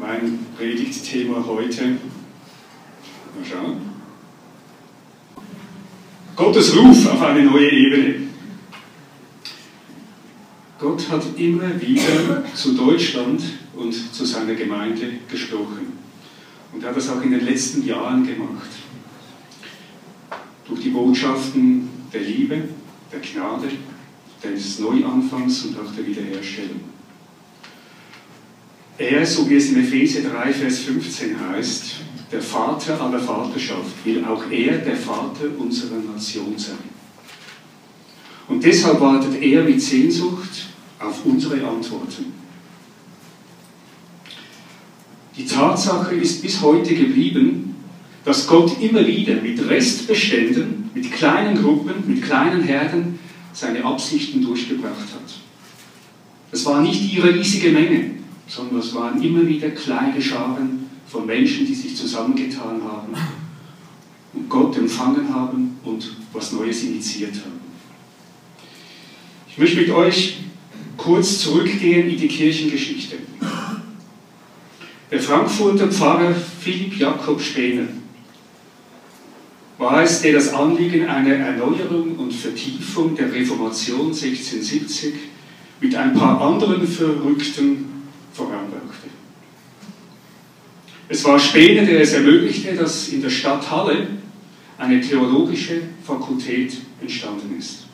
mein Predigtthema heute. Mal schauen. Gottes Ruf auf eine neue Ebene. Gott hat immer wieder zu Deutschland und zu seiner Gemeinde gesprochen. Und er hat das auch in den letzten Jahren gemacht. Durch die Botschaften der Liebe, der Gnade, des Neuanfangs und auch der Wiederherstellung. Er, so wie es in Epheser 3, Vers 15 heißt, der Vater aller Vaterschaft, will auch er der Vater unserer Nation sein. Und deshalb wartet er mit Sehnsucht auf unsere Antworten. Die Tatsache ist bis heute geblieben, dass Gott immer wieder mit Restbeständen, mit kleinen Gruppen, mit kleinen Herden seine Absichten durchgebracht hat. Es war nicht die riesige Menge, sondern es waren immer wieder kleine Scharen von Menschen, die sich zusammengetan haben und Gott empfangen haben und was Neues initiiert haben. Ich möchte mit euch kurz zurückgehen in die Kirchengeschichte. Der Frankfurter Pfarrer Philipp Jakob Spener war es, der das Anliegen einer Erneuerung und Vertiefung der Reformation 1670 mit ein paar anderen Verrückten voranbrachte. Es war Spener, der es ermöglichte, dass in der Stadt Halle eine theologische Fakultät entstanden ist.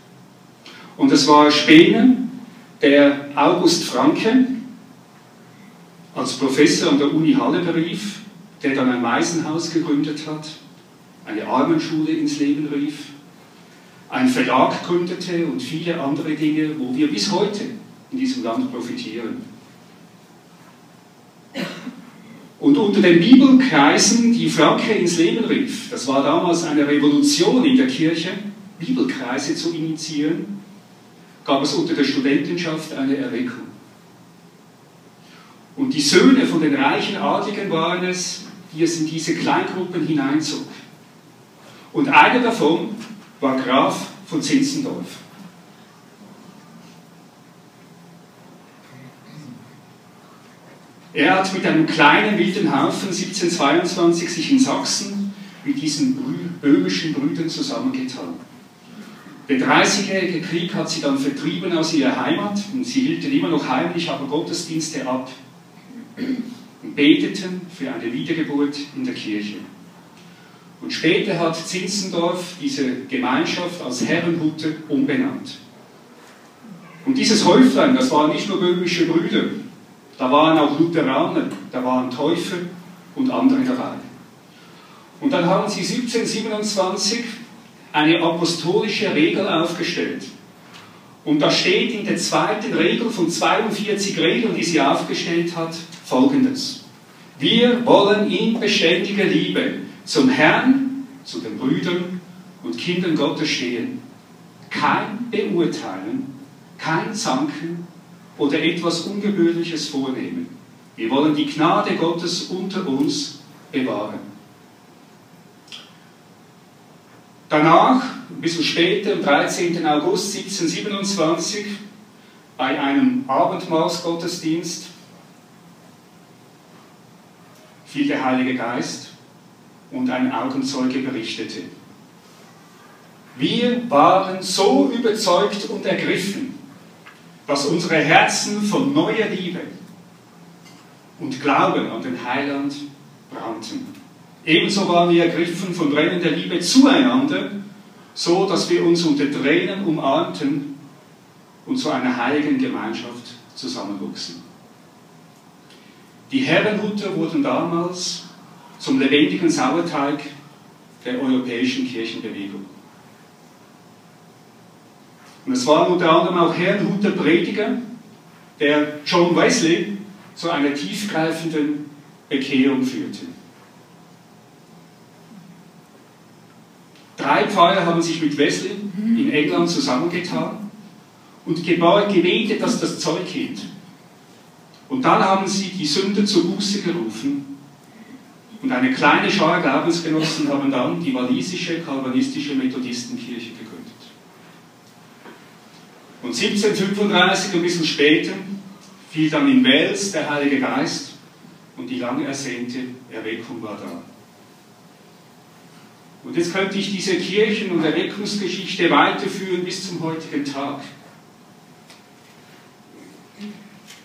Und es war Spener, der August Franke als Professor an der Uni Halle berief, der dann ein Waisenhaus gegründet hat, eine Armenschule ins Leben rief, einen Verlag gründete und viele andere Dinge, wo wir bis heute in diesem Land profitieren. Und unter den Bibelkreisen, die Franke ins Leben rief, das war damals eine Revolution in der Kirche, Bibelkreise zu initiieren, gab es unter der Studentenschaft eine Erweckung. Und die Söhne von den reichen Adligen waren es, die es in diese Kleingruppen hineinzog. Und einer davon war Graf von Zinzendorf. Er hat mit einem kleinen wilden Haufen 1722 sich in Sachsen mit diesen böhmischen Brüdern zusammengetan. Der Dreißigjährige Krieg hat sie dann vertrieben aus ihrer Heimat und sie hielten immer noch heimlich aber Gottesdienste ab und beteten für eine Wiedergeburt in der Kirche. Und später hat Zinzendorf diese Gemeinschaft als Herrenhute umbenannt. Und dieses Häuflein, das waren nicht nur böhmische Brüder, da waren auch Lutheraner, da waren Täufer und andere dabei. Und dann haben sie 1727 eine apostolische Regel aufgestellt. Und da steht in der zweiten Regel von 42 Regeln, die sie aufgestellt hat, folgendes. Wir wollen in beständiger Liebe zum Herrn, zu den Brüdern und Kindern Gottes stehen. Kein Beurteilen, kein Zanken oder etwas Ungewöhnliches vornehmen. Wir wollen die Gnade Gottes unter uns bewahren. Danach, ein bisschen später, am 13. August 1727, bei einem Abendmahlsgottesdienst, fiel der Heilige Geist und ein Augenzeuge berichtete. Wir waren so überzeugt und ergriffen, dass unsere Herzen von neuer Liebe und Glauben an den Heiland brannten. Ebenso waren wir ergriffen von brennender Liebe zueinander, so dass wir uns unter Tränen umarmten und zu einer heiligen Gemeinschaft zusammenwuchsen. Die Herrenhuter wurden damals zum lebendigen Sauerteig der europäischen Kirchenbewegung. Und es war unter anderem auch Herrenhuter Prediger, der John Wesley zu einer tiefgreifenden Bekehrung führte. Drei Pfarrer haben sich mit Wesley in England zusammengetan und gebetet, dass das Zeug hielt. Und dann haben sie die Sünder zur Buße gerufen. Und eine kleine Schar Glaubensgenossen haben dann die walisische kalvinistische Methodistenkirche gegründet. Und 1735, ein bisschen später, fiel dann in Wales der Heilige Geist und die lange ersehnte Erweckung war da. Und jetzt könnte ich diese Kirchen- und Erweckungsgeschichte weiterführen bis zum heutigen Tag.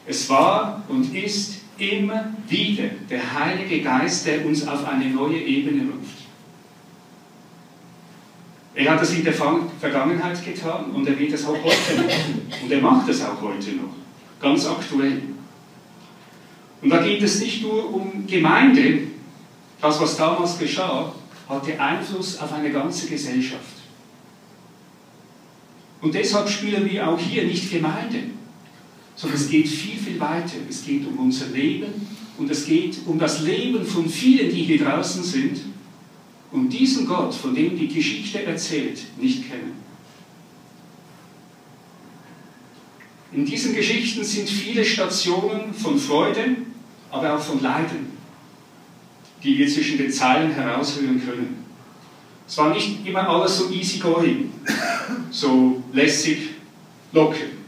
Es war und ist immer wieder der Heilige Geist, der uns auf eine neue Ebene ruft. Er hat das in der Vergangenheit getan und er wird es auch heute machen. Und er macht es auch heute noch. Ganz aktuell. Und da geht es nicht nur um Gemeinde. Das, was damals geschah, hatte Einfluss auf eine ganze Gesellschaft. Und deshalb spielen wir auch hier nicht Gemeinde, sondern es geht viel, viel weiter. Es geht um unser Leben und es geht um das Leben von vielen, die hier draußen sind und diesen Gott, von dem die Geschichte erzählt, nicht kennen. In diesen Geschichten sind viele Stationen von Freude, aber auch von Leiden, die wir zwischen den Zeilen heraushören können. Es war nicht immer alles so easy going, so lässig, locker.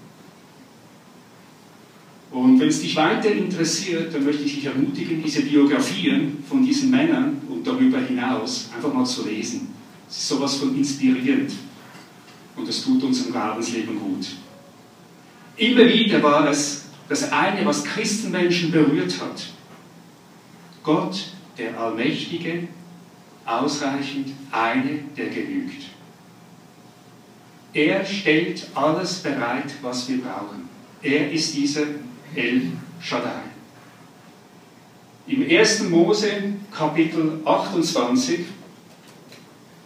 Und wenn es dich weiter interessiert, dann möchte ich dich ermutigen, diese Biografien von diesen Männern und darüber hinaus einfach mal zu lesen. Es ist sowas von inspirierend und es tut unserem Glaubensleben gut. Immer wieder war es das eine, was Christenmenschen berührt hat. Gott, der Allmächtige, ausreichend, eine, der genügt. Er stellt alles bereit, was wir brauchen. Er ist dieser El Shaddai. Im 1. Mose Kapitel 28,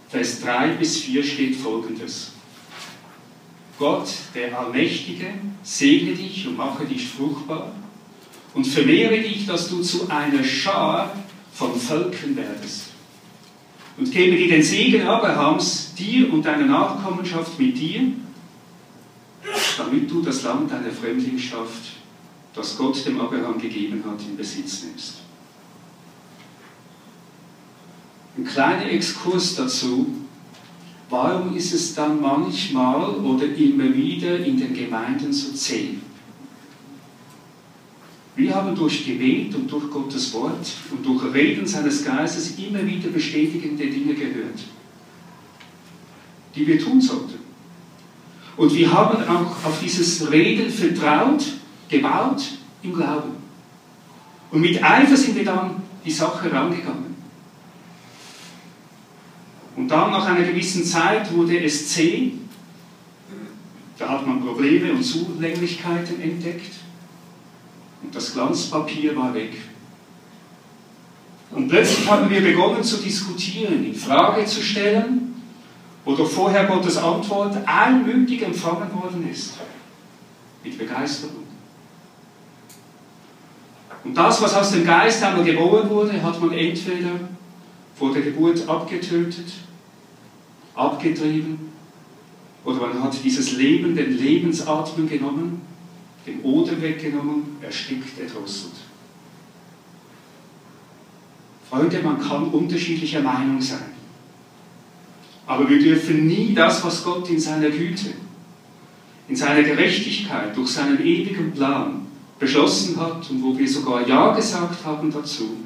Vers 3 bis 4 steht folgendes. Gott, der Allmächtige, segne dich und mache dich fruchtbar und vermehre dich, dass du zu einer Schar von Völkern werdest. Und gebe dir den Segen Abrahams, dir und deiner Nachkommenschaft mit dir, damit du das Land deiner Fremdlingschaft, das Gott dem Abraham gegeben hat, in Besitz nimmst. Ein kleiner Exkurs dazu. Warum ist es dann manchmal oder immer wieder in den Gemeinden so zäh? Wir haben durch Gebet und durch Gottes Wort und durch Reden seines Geistes immer wieder bestätigende Dinge gehört, die wir tun sollten. Und wir haben auch auf dieses Reden vertraut, gebaut im Glauben. Und mit Eifer sind wir dann die Sache rangegangen. Und dann nach einer gewissen Zeit wurde es zäh. Da hat man Probleme und Zulänglichkeiten entdeckt. Und das Glanzpapier war weg. Und plötzlich haben wir begonnen zu diskutieren, in Frage zu stellen, oder vorher Gottes Antwort einmütig empfangen worden ist. Mit Begeisterung. Und das, was aus dem Geist einmal geboren wurde, hat man entweder vor der Geburt abgetötet, abgetrieben, oder man hat dieses Leben, den Lebensatmen genommen den Odem weggenommen, erstickt, erdrosselt. Freunde, man kann unterschiedlicher Meinung sein. Aber wir dürfen nie das, was Gott in seiner Güte, in seiner Gerechtigkeit, durch seinen ewigen Plan beschlossen hat und wo wir sogar Ja gesagt haben dazu,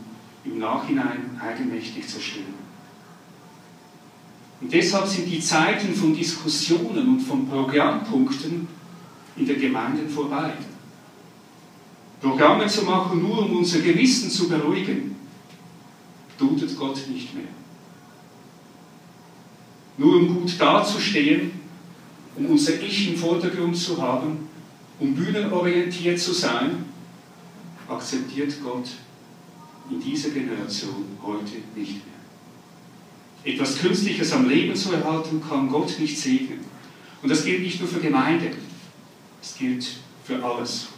im Nachhinein eigenmächtig zerstören. Und deshalb sind die Zeiten von Diskussionen und von Programmpunkten in der Gemeinde vorbei. Programme zu machen, nur um unser Gewissen zu beruhigen, dutet Gott nicht mehr. Nur um gut dazustehen, um unser Ich im Vordergrund zu haben, um bühnenorientiert zu sein, akzeptiert Gott in dieser Generation heute nicht mehr. Etwas Künstliches am Leben zu erhalten, kann Gott nicht segnen. Und das gilt nicht nur für Gemeinde. Es gilt für alles.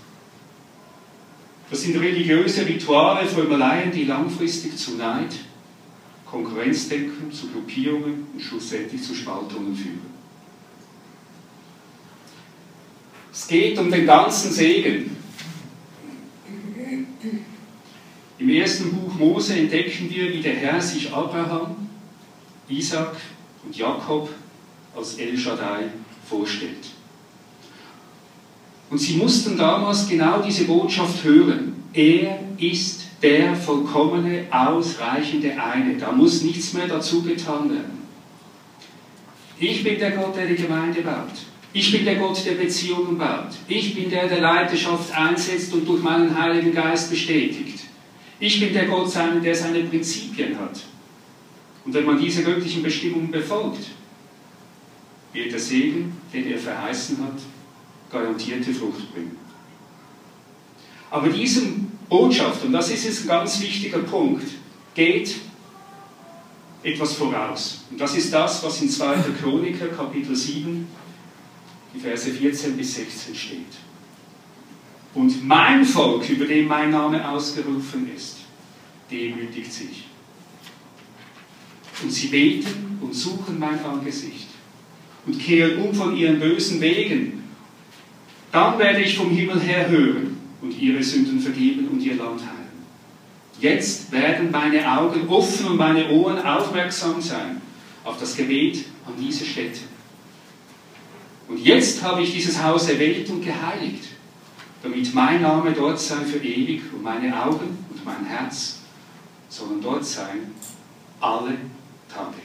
Das sind religiöse Rituale, Formeleien, die langfristig zu Neid, Konkurrenzdenken, zu Gruppierungen und schlussendlich zu Spaltungen führen. Es geht um den ganzen Segen. Im ersten Buch Mose entdecken wir, wie der Herr sich Abraham, Isaac und Jakob als El Shaddai vorstellt. Und sie mussten damals genau diese Botschaft hören. Er ist der vollkommene, ausreichende eine. Da muss nichts mehr dazu getan werden. Ich bin der Gott, der die Gemeinde baut. Ich bin der Gott, der Beziehungen baut. Ich bin der, der Leidenschaft einsetzt und durch meinen Heiligen Geist bestätigt. Ich bin der Gott, der seine Prinzipien hat. Und wenn man diese göttlichen Bestimmungen befolgt, wird der Segen, den er verheißen hat, garantierte Frucht bringen. Aber diesem Botschaft, und das ist jetzt ein ganz wichtiger Punkt, geht etwas voraus. Und das ist das, was in 2. Chroniker, Kapitel 7, die Verse 14 bis 16 steht. Und mein Volk, über dem mein Name ausgerufen ist, demütigt sich. Und sie beten und suchen mein Angesicht und kehren um von ihren bösen Wegen. Dann werde ich vom Himmel her hören und ihre Sünden vergeben und ihr Land heilen. Jetzt werden meine Augen offen und meine Ohren aufmerksam sein auf das Gebet an diese Stätte. Und jetzt habe ich dieses Haus erwählt und geheiligt, damit mein Name dort sei für ewig und meine Augen und mein Herz sollen dort sein alle Tage.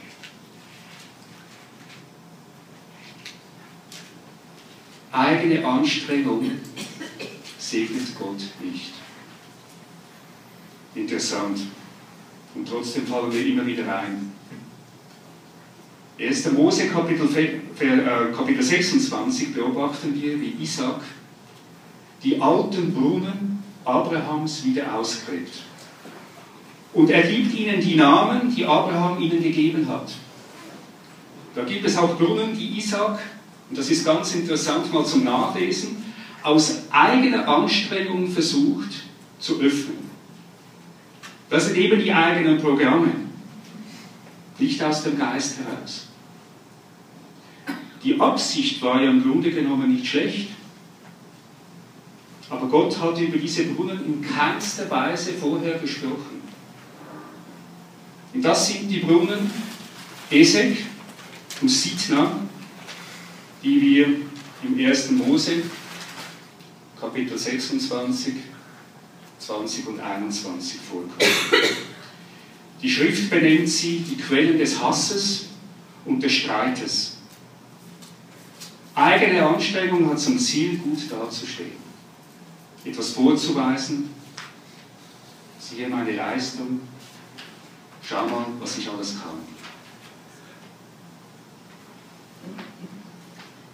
Eigene Anstrengung segnet Gott nicht. Interessant. Und trotzdem fallen wir immer wieder ein. 1. Mose Kapitel, äh, Kapitel 26 beobachten wir, wie Isaac die alten Brunnen Abrahams wieder ausgräbt. Und er gibt ihnen die Namen, die Abraham ihnen gegeben hat. Da gibt es auch Brunnen, die Isaac, und das ist ganz interessant mal zum Nachlesen, aus eigener Anstrengung versucht zu öffnen. Das sind eben die eigenen Programme, nicht aus dem Geist heraus. Die Absicht war ja im Grunde genommen nicht schlecht, aber Gott hat über diese Brunnen in keinster Weise vorher gesprochen. Und das sind die Brunnen Esek und Sitna, die wir im 1. Mose, Kapitel 26, 20 und 21 vorkommen. Die Schrift benennt sie die Quellen des Hasses und des Streites. Eigene Anstrengung hat zum Ziel, gut dazustehen, etwas vorzuweisen. Siehe meine Leistung, schau mal, was ich alles kann.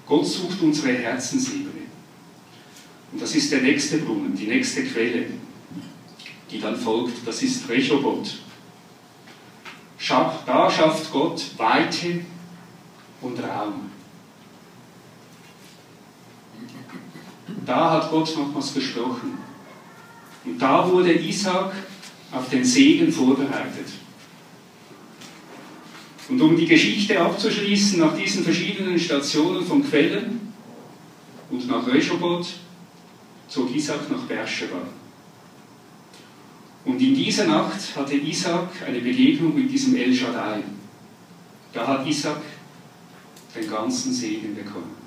Gott sucht unsere Herzensebene. Und das ist der nächste Brunnen, die nächste Quelle, die dann folgt. Das ist Rechobot. Da schafft Gott Weite und Raum. Da hat Gott nochmals gesprochen. Und da wurde Isaac auf den Segen vorbereitet. Und um die Geschichte abzuschließen, nach diesen verschiedenen Stationen von Quellen und nach Rechobot, zog Isaac nach Beersheba. Und in dieser Nacht hatte Isaac eine Begegnung mit diesem El Shaddai. Da hat Isaac den ganzen Segen bekommen.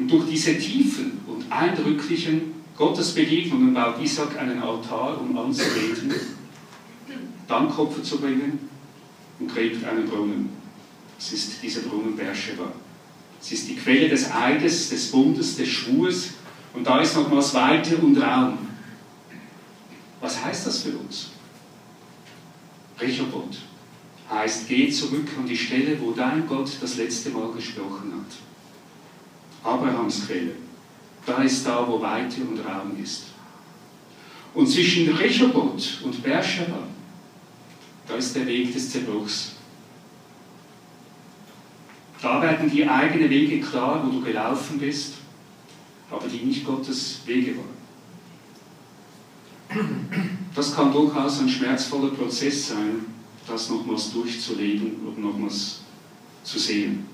Und durch diese tiefen und eindrücklichen Gottesbegegnungen baut Isaac einen Altar, um anzubeten, dann Kopf zu bringen und gräbt einen Brunnen. Es ist dieser Brunnen Beersheba. Es ist die Quelle des Eides, des Bundes, des Schwurs und da ist nochmals Weite und Raum. Was heißt das für uns? Rechobot heißt, geh zurück an die Stelle, wo dein Gott das letzte Mal gesprochen hat. Abrahams Quelle. Da ist da, wo Weite und Raum ist. Und zwischen Rechobot und Beersheba, da ist der Weg des Zerbruchs. Da werden die eigenen Wege klar, wo du gelaufen bist, aber die nicht Gottes Wege waren. Das kann durchaus ein schmerzvoller Prozess sein, das nochmals durchzuleben und nochmals zu sehen.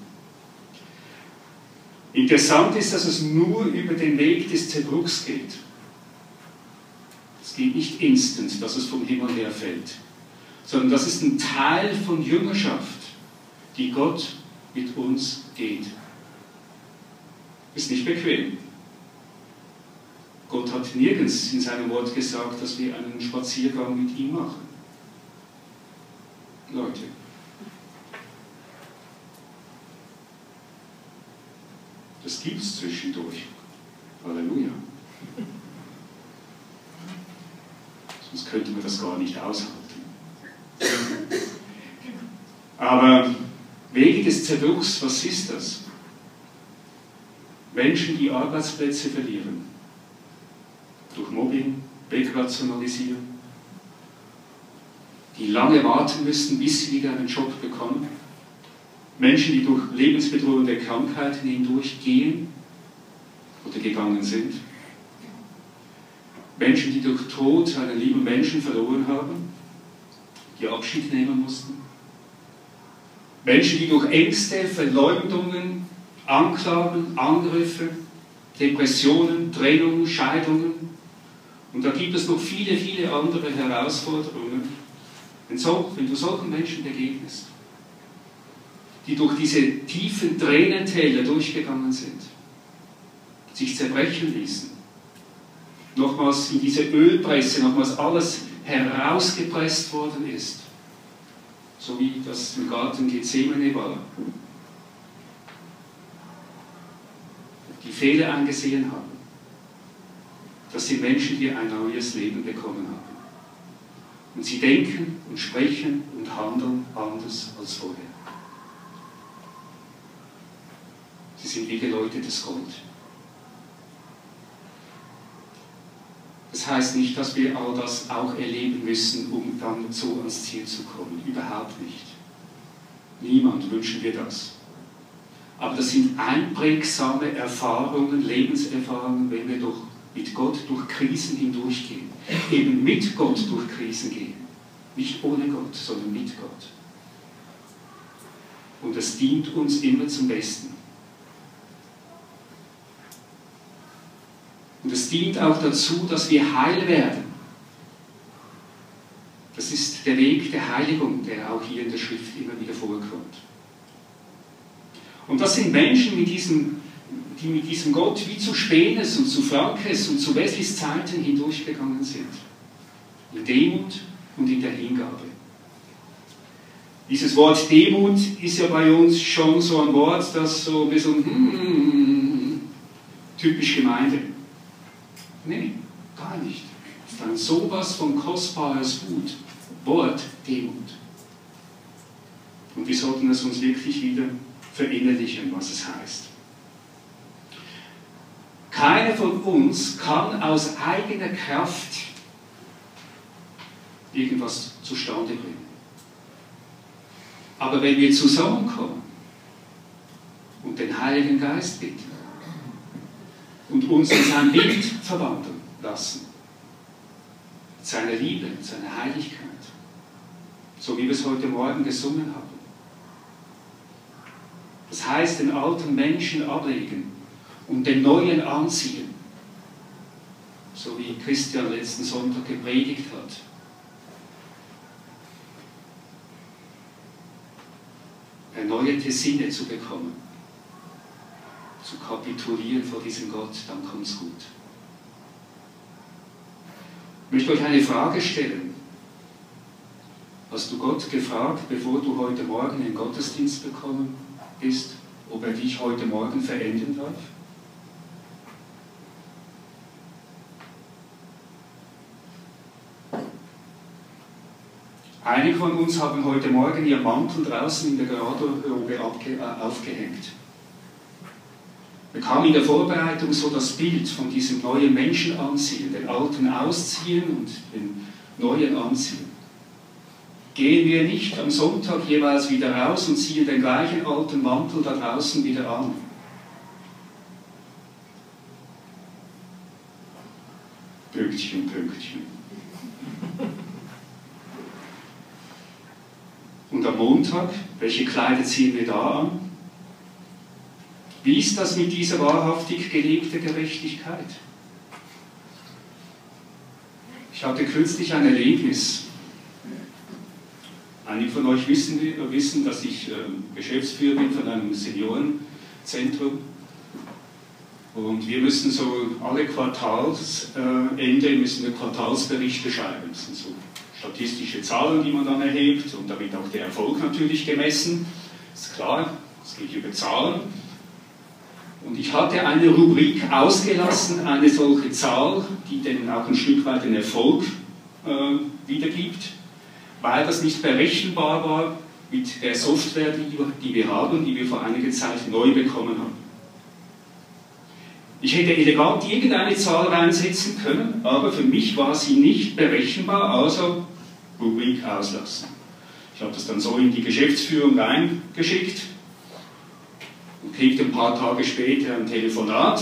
Interessant ist, dass es nur über den Weg des Zerbruchs geht. Es geht nicht instant, dass es vom Himmel her fällt, sondern das ist ein Teil von Jüngerschaft, die Gott mit uns geht. Ist nicht bequem. Gott hat nirgends in seinem Wort gesagt, dass wir einen Spaziergang mit ihm machen. Leute. Das gibt es zwischendurch. Halleluja. Sonst könnte man das gar nicht aushalten. Aber Wege des Zerbruchs, was ist das? Menschen, die Arbeitsplätze verlieren. Durch Mobbing, Wegrationalisieren. Die lange warten müssen, bis sie wieder einen Job bekommen. Menschen, die durch lebensbedrohende Krankheiten hindurchgehen oder gegangen sind. Menschen, die durch Tod einen lieben Menschen verloren haben, die Abschied nehmen mussten. Menschen, die durch Ängste, Verleumdungen, Anklagen, Angriffe, Depressionen, Trennungen, Scheidungen und da gibt es noch viele, viele andere Herausforderungen. Wenn, so, wenn du solchen Menschen begegnest, die durch diese tiefen Tränentäler durchgegangen sind, sich zerbrechen ließen, nochmals in diese Ölpresse, nochmals alles herausgepresst worden ist, so wie das im Garten Gethsemane war. Die Fehler angesehen haben. Das sind Menschen, die ein neues Leben bekommen haben. Und sie denken und sprechen und handeln anders als vorher. Sie sind wie geläutetes Gold. Das heißt nicht, dass wir all das auch erleben müssen, um dann so ans Ziel zu kommen. Überhaupt nicht. Niemand wünschen wir das. Aber das sind einprägsame Erfahrungen, Lebenserfahrungen, wenn wir durch, mit Gott durch Krisen hindurchgehen. Eben mit Gott durch Krisen gehen. Nicht ohne Gott, sondern mit Gott. Und das dient uns immer zum Besten. Und es dient auch dazu, dass wir heil werden. Das ist der Weg der Heiligung, der auch hier in der Schrift immer wieder vorkommt. Und das sind Menschen, mit diesem, die mit diesem Gott wie zu Spenes und zu Frankes und zu Wesleys Zeiten hindurchgegangen sind. In Demut und in der Hingabe. Dieses Wort Demut ist ja bei uns schon so ein Wort, das so ein bisschen hmm, typisch Gemeinde Nee, gar nicht. Ist ein sowas von kostbares Gut. Wort Demut. Und wir sollten es uns wirklich wieder verinnerlichen, was es heißt. Keiner von uns kann aus eigener Kraft irgendwas zustande bringen. Aber wenn wir zusammenkommen und den Heiligen Geist bitten, und uns in sein Bild verwandeln lassen. Seine Liebe, seine Heiligkeit. So wie wir es heute Morgen gesungen haben. Das heißt, den alten Menschen ablegen und den neuen anziehen. So wie Christian letzten Sonntag gepredigt hat. Erneuerte Sinne zu bekommen zu kapitulieren vor diesem Gott, dann kommt es gut. Ich möchte euch eine Frage stellen. Hast du Gott gefragt, bevor du heute Morgen in den Gottesdienst gekommen bist, ob er dich heute Morgen verändern darf? Einige von uns haben heute Morgen ihr Mantel draußen in der Garderobe äh, aufgehängt. Kamen in der Vorbereitung so das Bild von diesem neuen Menschen anziehen, den alten ausziehen und den neuen anziehen. Gehen wir nicht am Sonntag jeweils wieder raus und ziehen den gleichen alten Mantel da draußen wieder an. Pünktchen, Pünktchen. Und am Montag, welche Kleider ziehen wir da an? Wie ist das mit dieser wahrhaftig gelebten Gerechtigkeit? Ich hatte kürzlich ein Erlebnis. Einige von euch wissen, wissen dass ich ähm, Geschäftsführer bin von einem Seniorenzentrum. Und wir müssen so alle Quartalsende äh, müssen wir Quartalsberichte schreiben. Das sind so statistische Zahlen, die man dann erhebt und damit auch der Erfolg natürlich gemessen. Ist klar, es geht über Zahlen. Und ich hatte eine Rubrik ausgelassen, eine solche Zahl, die dann auch ein Stück weit den Erfolg äh, wiedergibt, weil das nicht berechenbar war mit der Software, die, die wir haben, die wir vor einiger Zeit neu bekommen haben. Ich hätte elegant irgendeine Zahl reinsetzen können, aber für mich war sie nicht berechenbar, also Rubrik auslassen. Ich habe das dann so in die Geschäftsführung reingeschickt und kriegte ein paar Tage später ein Telefonat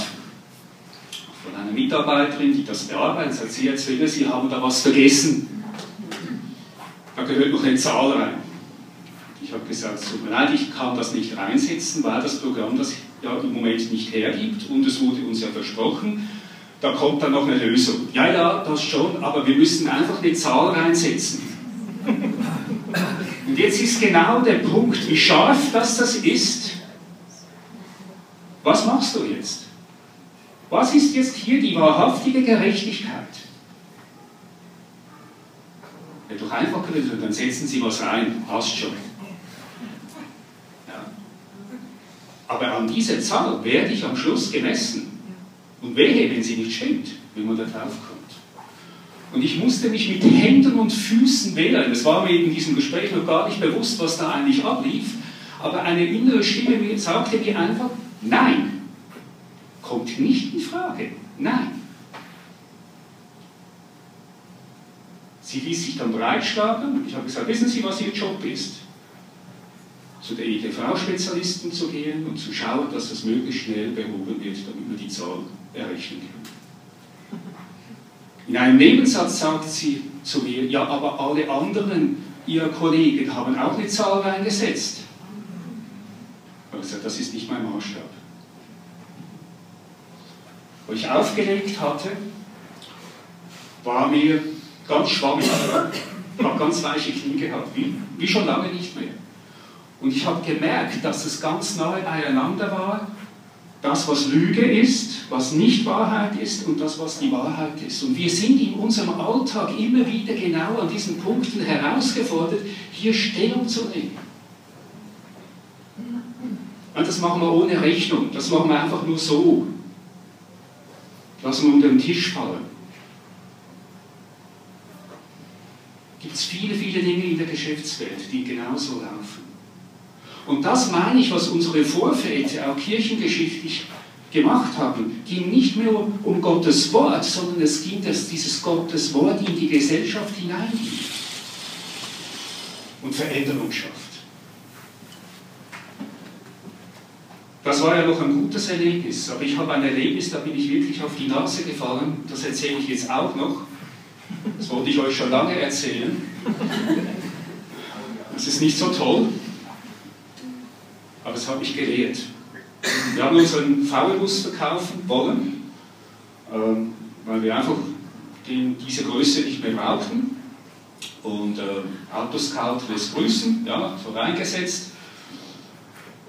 von einer Mitarbeiterin, die das bearbeitet. Sagt sie, will Sie haben da was vergessen. Da gehört noch eine Zahl rein. Ich habe gesagt, es tut mir leid, ich kann das nicht reinsetzen, weil das Programm das ja im Moment nicht hergibt und es wurde uns ja versprochen, da kommt dann noch eine Lösung. Ja, ja, das schon, aber wir müssen einfach eine Zahl reinsetzen. Und jetzt ist genau der Punkt, wie scharf das das ist. Was machst du jetzt? Was ist jetzt hier die wahrhaftige Gerechtigkeit? Ja, doch einfach gesagt, dann setzen Sie was rein, passt schon. Aber an dieser Zahl werde ich am Schluss gemessen. Und wehe, wenn sie nicht stimmt, wenn man da drauf kommt. Und ich musste mich mit Händen und Füßen wehren. Es war mir in diesem Gespräch noch gar nicht bewusst, was da eigentlich ablief. Aber eine innere Stimme sagte mir einfach, nein, kommt nicht in Frage. Nein. Sie ließ sich dann breitschlagen. Ich habe gesagt, wissen Sie, was Ihr Job ist? zu der EDV-Spezialisten zu gehen und zu schauen, dass das möglichst schnell behoben wird, damit wir die Zahl errechnen können. In einem Nebensatz sagt sie zu mir, ja, aber alle anderen ihrer Kollegen haben auch eine Zahl reingesetzt. Gesagt, das ist nicht mein Maßstab. Wo ich aufgelegt hatte, war mir ganz schwammig. Habe ganz weiche Knie gehabt, wie, wie schon lange nicht mehr. Und ich habe gemerkt, dass es ganz nahe beieinander war, das, was Lüge ist, was nicht Wahrheit ist und das, was die Wahrheit ist. Und wir sind in unserem Alltag immer wieder genau an diesen Punkten herausgefordert, hier Stellung zu nehmen. Und das machen wir ohne Rechnung, das machen wir einfach nur so. Lassen wir unter den Tisch fallen. Gibt es viele, viele Dinge in der Geschäftswelt, die genauso laufen. Und das meine ich, was unsere Vorväter auch kirchengeschichtlich gemacht haben, ging nicht mehr um Gottes Wort, sondern es ging, dass dieses Gottes Wort in die Gesellschaft hineingeht und Veränderung schafft. Das war ja noch ein gutes Erlebnis, aber ich habe ein Erlebnis, da bin ich wirklich auf die Nase gefallen, das erzähle ich jetzt auch noch. Das wollte ich euch schon lange erzählen. Das ist nicht so toll aber es hat mich gelehrt. Wir haben unseren VW-Bus verkaufen wollen, ähm, weil wir einfach diese Größe nicht mehr brauchten. Und äh, Autoscout lässt grüßen, ja, so reingesetzt.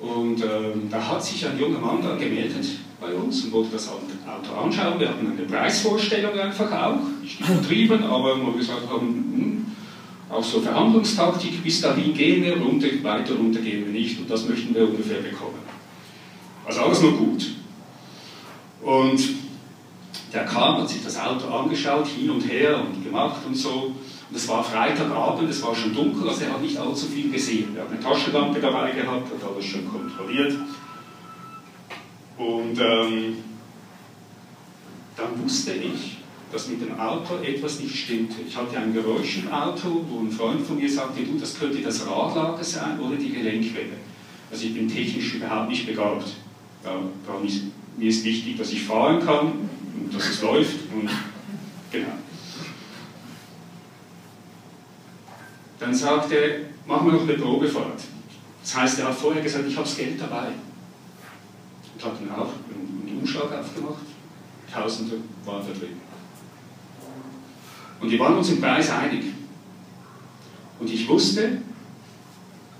Und ähm, da hat sich ein junger Mann dann gemeldet bei uns und wollte das Auto anschauen. Wir hatten eine Preisvorstellung einfach auch, nicht übertrieben, aber wo wir gesagt haben, hm, auch so Verhandlungstaktik, bis dahin gehen wir, runter, weiter runter gehen wir nicht und das möchten wir ungefähr bekommen. Also alles nur gut. Und der kam, hat sich das Auto angeschaut, hin und her und gemacht und so. Und es war Freitagabend, es war schon dunkel, also er hat nicht allzu viel gesehen. Er hat eine Taschenlampe dabei gehabt, hat alles schon kontrolliert. Und ähm, dann wusste ich, dass mit dem Auto etwas nicht stimmte. Ich hatte ein Geräusch im Auto, wo ein Freund von mir sagte, du, das könnte das Radlager sein oder die Gelenkwelle. Also ich bin technisch überhaupt nicht begabt. Ja, ist, mir ist wichtig, dass ich fahren kann und dass es läuft und genau. Dann sagte er, machen wir noch eine Probefahrt. Das heißt, er hat vorher gesagt, ich habe das Geld dabei. Und hat dann auch einen Umschlag aufgemacht. Tausende waren drin. Und wir waren uns im Preis einig. Und ich wusste,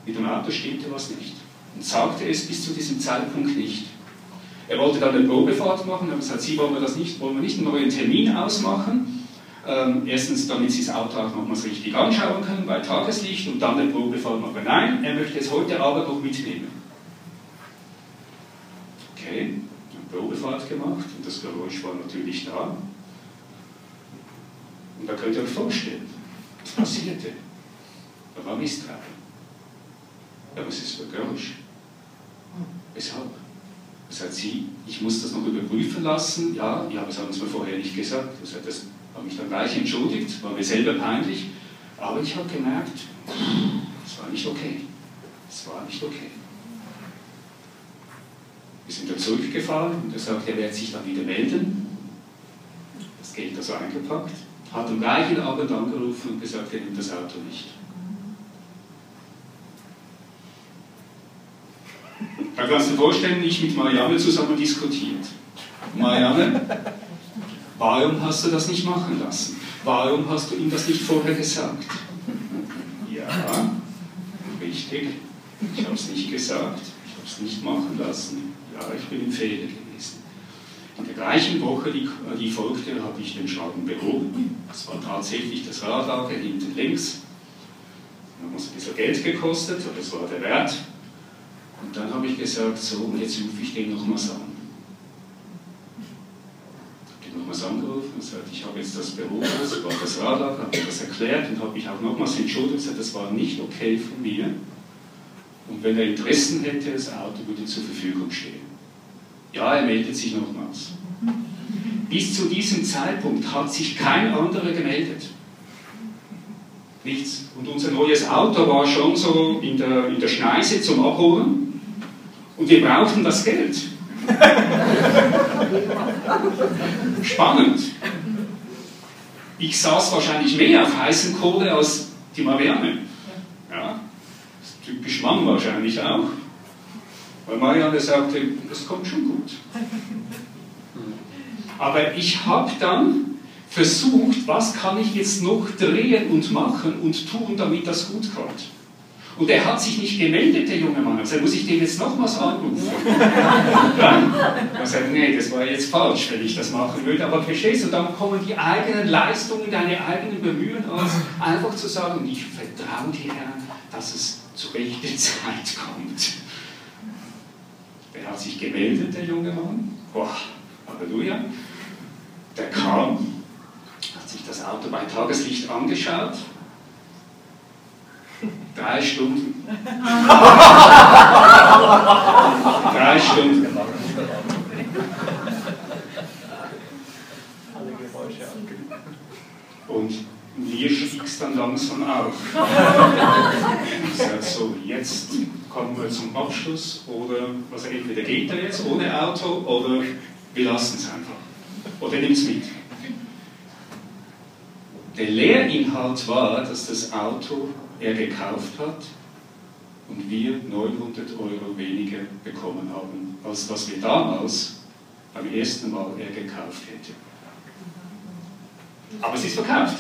mit dem Auto stimmte was nicht. Und sagte es bis zu diesem Zeitpunkt nicht. Er wollte dann eine Probefahrt machen, aber gesagt, Sie wollen wir das nicht, wollen wir nicht einen neuen Termin ausmachen. Ähm, erstens, damit Sie das Auto auch nochmals richtig anschauen können bei Tageslicht und dann eine Probefahrt machen. Nein, er möchte es heute Abend noch mitnehmen. Okay, eine Probefahrt gemacht und das Geräusch war natürlich da. Und da könnt ihr euch vorstellen, was passierte. Da war Misstrauen. Ja, was ist für Geräusch? Weshalb? Sagt sie, ich muss das noch überprüfen lassen. Ja, ja, das haben sie mir vorher nicht gesagt. Das hat das habe mich dann gleich entschuldigt, war mir selber peinlich. Aber ich habe gemerkt, es war nicht okay. Es war nicht okay. Wir sind dann zurückgefahren und er sagt, er wird sich dann wieder melden. Das Geld also eingepackt. Hat am gleichen Abend angerufen und gesagt, er nimmt das Auto nicht. Da kannst du dir vorstellen, ich mit Marianne zusammen diskutiert. Marianne, warum hast du das nicht machen lassen? Warum hast du ihm das nicht vorher gesagt? Ja, richtig. Ich habe es nicht gesagt. Ich habe es nicht machen lassen. Ja, ich bin im Fehler gewesen. In der gleichen Woche, die, die folgte, habe ich den Schaden behoben. Das war tatsächlich das Radlager hinten links. Das hat ein bisschen Geld gekostet, aber das war der Wert. Und dann habe ich gesagt, so, und jetzt rufe ich den nochmals an. Ich habe den nochmals angerufen und gesagt, ich habe jetzt das Büro, das war das Radar, habe das erklärt und habe mich auch nochmals entschuldigt und gesagt, das war nicht okay von mir. Und wenn er Interessen hätte, das Auto würde zur Verfügung stehen. Ja, er meldet sich nochmals. Bis zu diesem Zeitpunkt hat sich kein anderer gemeldet. Nichts. Und unser neues Auto war schon so in der, in der Schneise zum Abholen. Und wir brauchen das Geld. Spannend. Ich saß wahrscheinlich mehr auf heißen Kohle als die Marianne. Ja, das typisch Mann wahrscheinlich auch. Weil Marianne sagte, das kommt schon gut. Aber ich habe dann versucht, was kann ich jetzt noch drehen und machen und tun, damit das gut kommt. Und er hat sich nicht gemeldet, der junge Mann. Also muss ich den jetzt nochmals anrufen. Dann, er sagt, nee, das war jetzt falsch, wenn ich das machen würde. Aber verstehst du, dann kommen die eigenen Leistungen, deine eigenen Bemühen aus, einfach zu sagen, ich vertraue dir, Herr, dass es zur rechten Zeit kommt. Er hat sich gemeldet, der junge Mann. Boah, Halleluja. Der kam, hat sich das Auto bei Tageslicht angeschaut Drei Stunden. Drei Stunden. Und mir stieg es dann langsam auf. Ich sage so, jetzt kommen wir zum Abschluss oder also entweder geht er jetzt ohne Auto oder wir lassen es einfach. Oder nimmt es mit. Der Lehrinhalt war, dass das Auto er gekauft hat und wir 900 Euro weniger bekommen haben, als was wir damals beim ersten Mal er gekauft hätte. Aber es ist verkauft.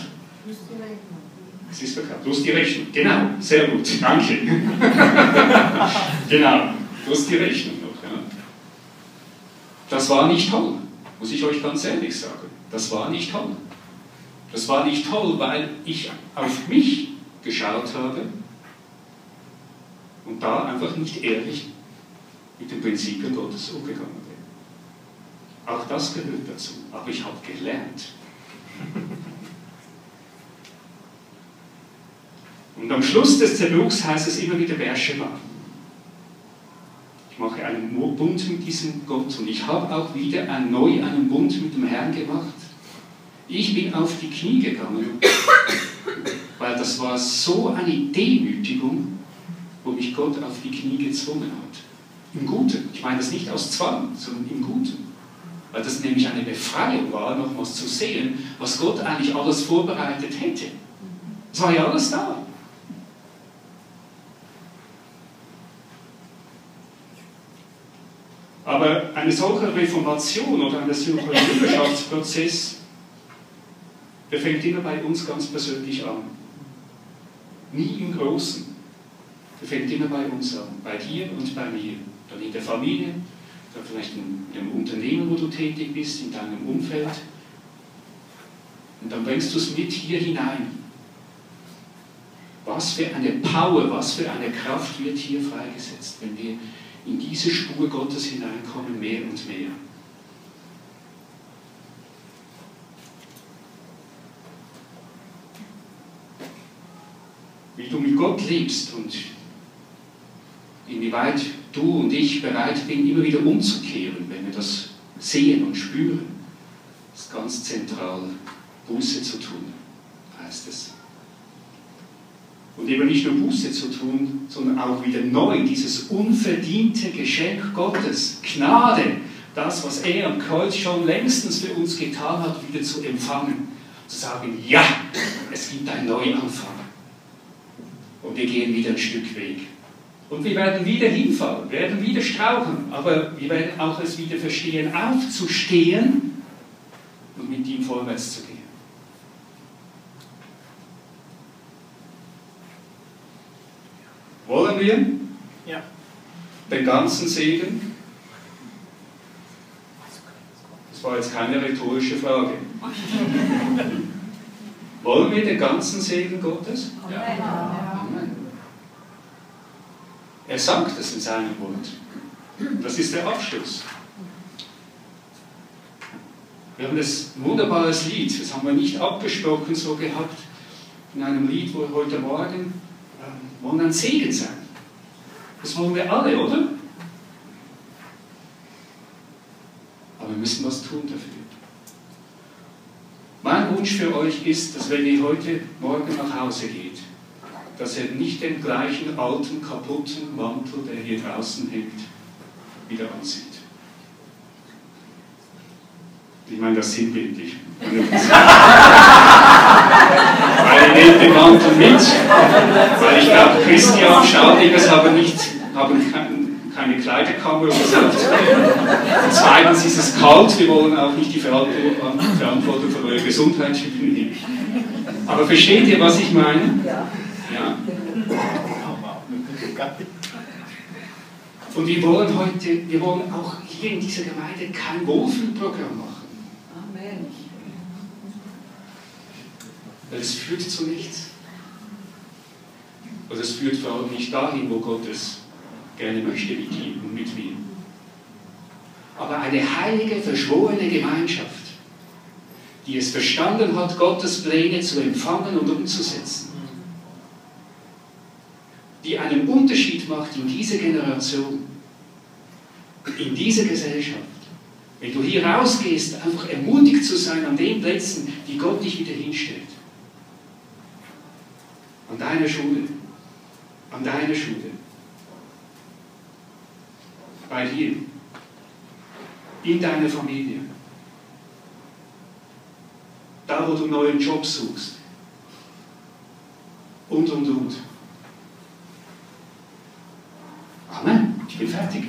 Es ist verkauft. Plus die Rechnung. Genau, sehr gut. Danke. genau, plus die Rechnung noch. Ja. Das war nicht toll, muss ich euch ganz ehrlich sagen. Das war nicht toll. Das war nicht toll, weil ich auf mich geschaut habe und da einfach nicht ehrlich mit den Prinzipien Gottes umgegangen bin. Auch das gehört dazu. Aber ich habe gelernt. Und am Schluss des Zerbruchs heißt es immer wieder Beersheba. Ich mache einen Bund mit diesem Gott und ich habe auch wieder neu einen Bund mit dem Herrn gemacht. Ich bin auf die Knie gegangen weil das war so eine Demütigung, wo mich Gott auf die Knie gezwungen hat. Im Guten. Ich meine das nicht aus Zwang, sondern im Guten. Weil das nämlich eine Befreiung war, nochmals zu sehen, was Gott eigentlich alles vorbereitet hätte. Es war ja alles da. Aber eine solche Reformation oder ein solcher Bürgerschaftsprozess, der fängt immer bei uns ganz persönlich an nie im Großen. Der fängt immer bei uns an, bei dir und bei mir. Dann in der Familie, oder vielleicht in dem Unternehmen, wo du tätig bist, in deinem Umfeld. Und dann bringst du es mit hier hinein. Was für eine Power, was für eine Kraft wird hier freigesetzt, wenn wir in diese Spur Gottes hineinkommen, mehr und mehr. Wie du mit Gott lebst und inwieweit du und ich bereit sind, immer wieder umzukehren, wenn wir das sehen und spüren, ist ganz zentral, Buße zu tun, heißt es. Und eben nicht nur Buße zu tun, sondern auch wieder neu dieses unverdiente Geschenk Gottes, Gnade, das, was er am Kreuz schon längstens für uns getan hat, wieder zu empfangen. Zu sagen, ja, es gibt einen Neuanfang. Und wir gehen wieder ein Stück Weg. Und wir werden wieder hinfallen, werden wieder strauchen, aber wir werden auch es wieder verstehen, aufzustehen und mit ihm vorwärts zu gehen. Wollen wir? Ja. Den ganzen Segen? Das war jetzt keine rhetorische Frage. Wollen wir den ganzen Segen Gottes? Ja. Er sagt es in seinem Wort. Das ist der Abschluss. Wir haben das wunderbares Lied, das haben wir nicht abgesprochen so gehabt, in einem Lied, wo heute Morgen äh, wollen ein Segen sein. Das wollen wir alle, oder? Aber wir müssen was tun dafür. Mein Wunsch für euch ist, dass wenn ihr heute Morgen nach Hause geht, dass er nicht den gleichen alten, kaputten Mantel, der hier draußen hängt, wieder ansieht. Ich meine das sinnbildlich. Weil ich nehme den Mantel mit, weil ich glaube, Christian Staudigers haben, nicht, haben keine Kleiderkammer, das aufzunehmen. Zweitens ist es kalt, wir wollen auch nicht die Verantwortung für eure Gesundheit übernehmen. Aber versteht ihr, was ich meine? Ja. Ja. Und wir wollen heute, wir wollen auch hier in dieser Gemeinde kein Wohlfühlprogramm machen. Amen. Weil es führt zu nichts. Und es führt vor allem nicht dahin, wo Gott es gerne möchte mit ihm und mit mir. Aber eine heilige, verschworene Gemeinschaft, die es verstanden hat, Gottes Pläne zu empfangen und umzusetzen, die einen Unterschied macht in dieser Generation, in dieser Gesellschaft. Wenn du hier rausgehst, einfach ermutigt zu sein an den Plätzen, die Gott dich wieder hinstellt. An deiner Schule, an deiner Schule, bei dir, in deiner Familie, da wo du einen neuen Job suchst und und und. Amen. Ich bin fertig.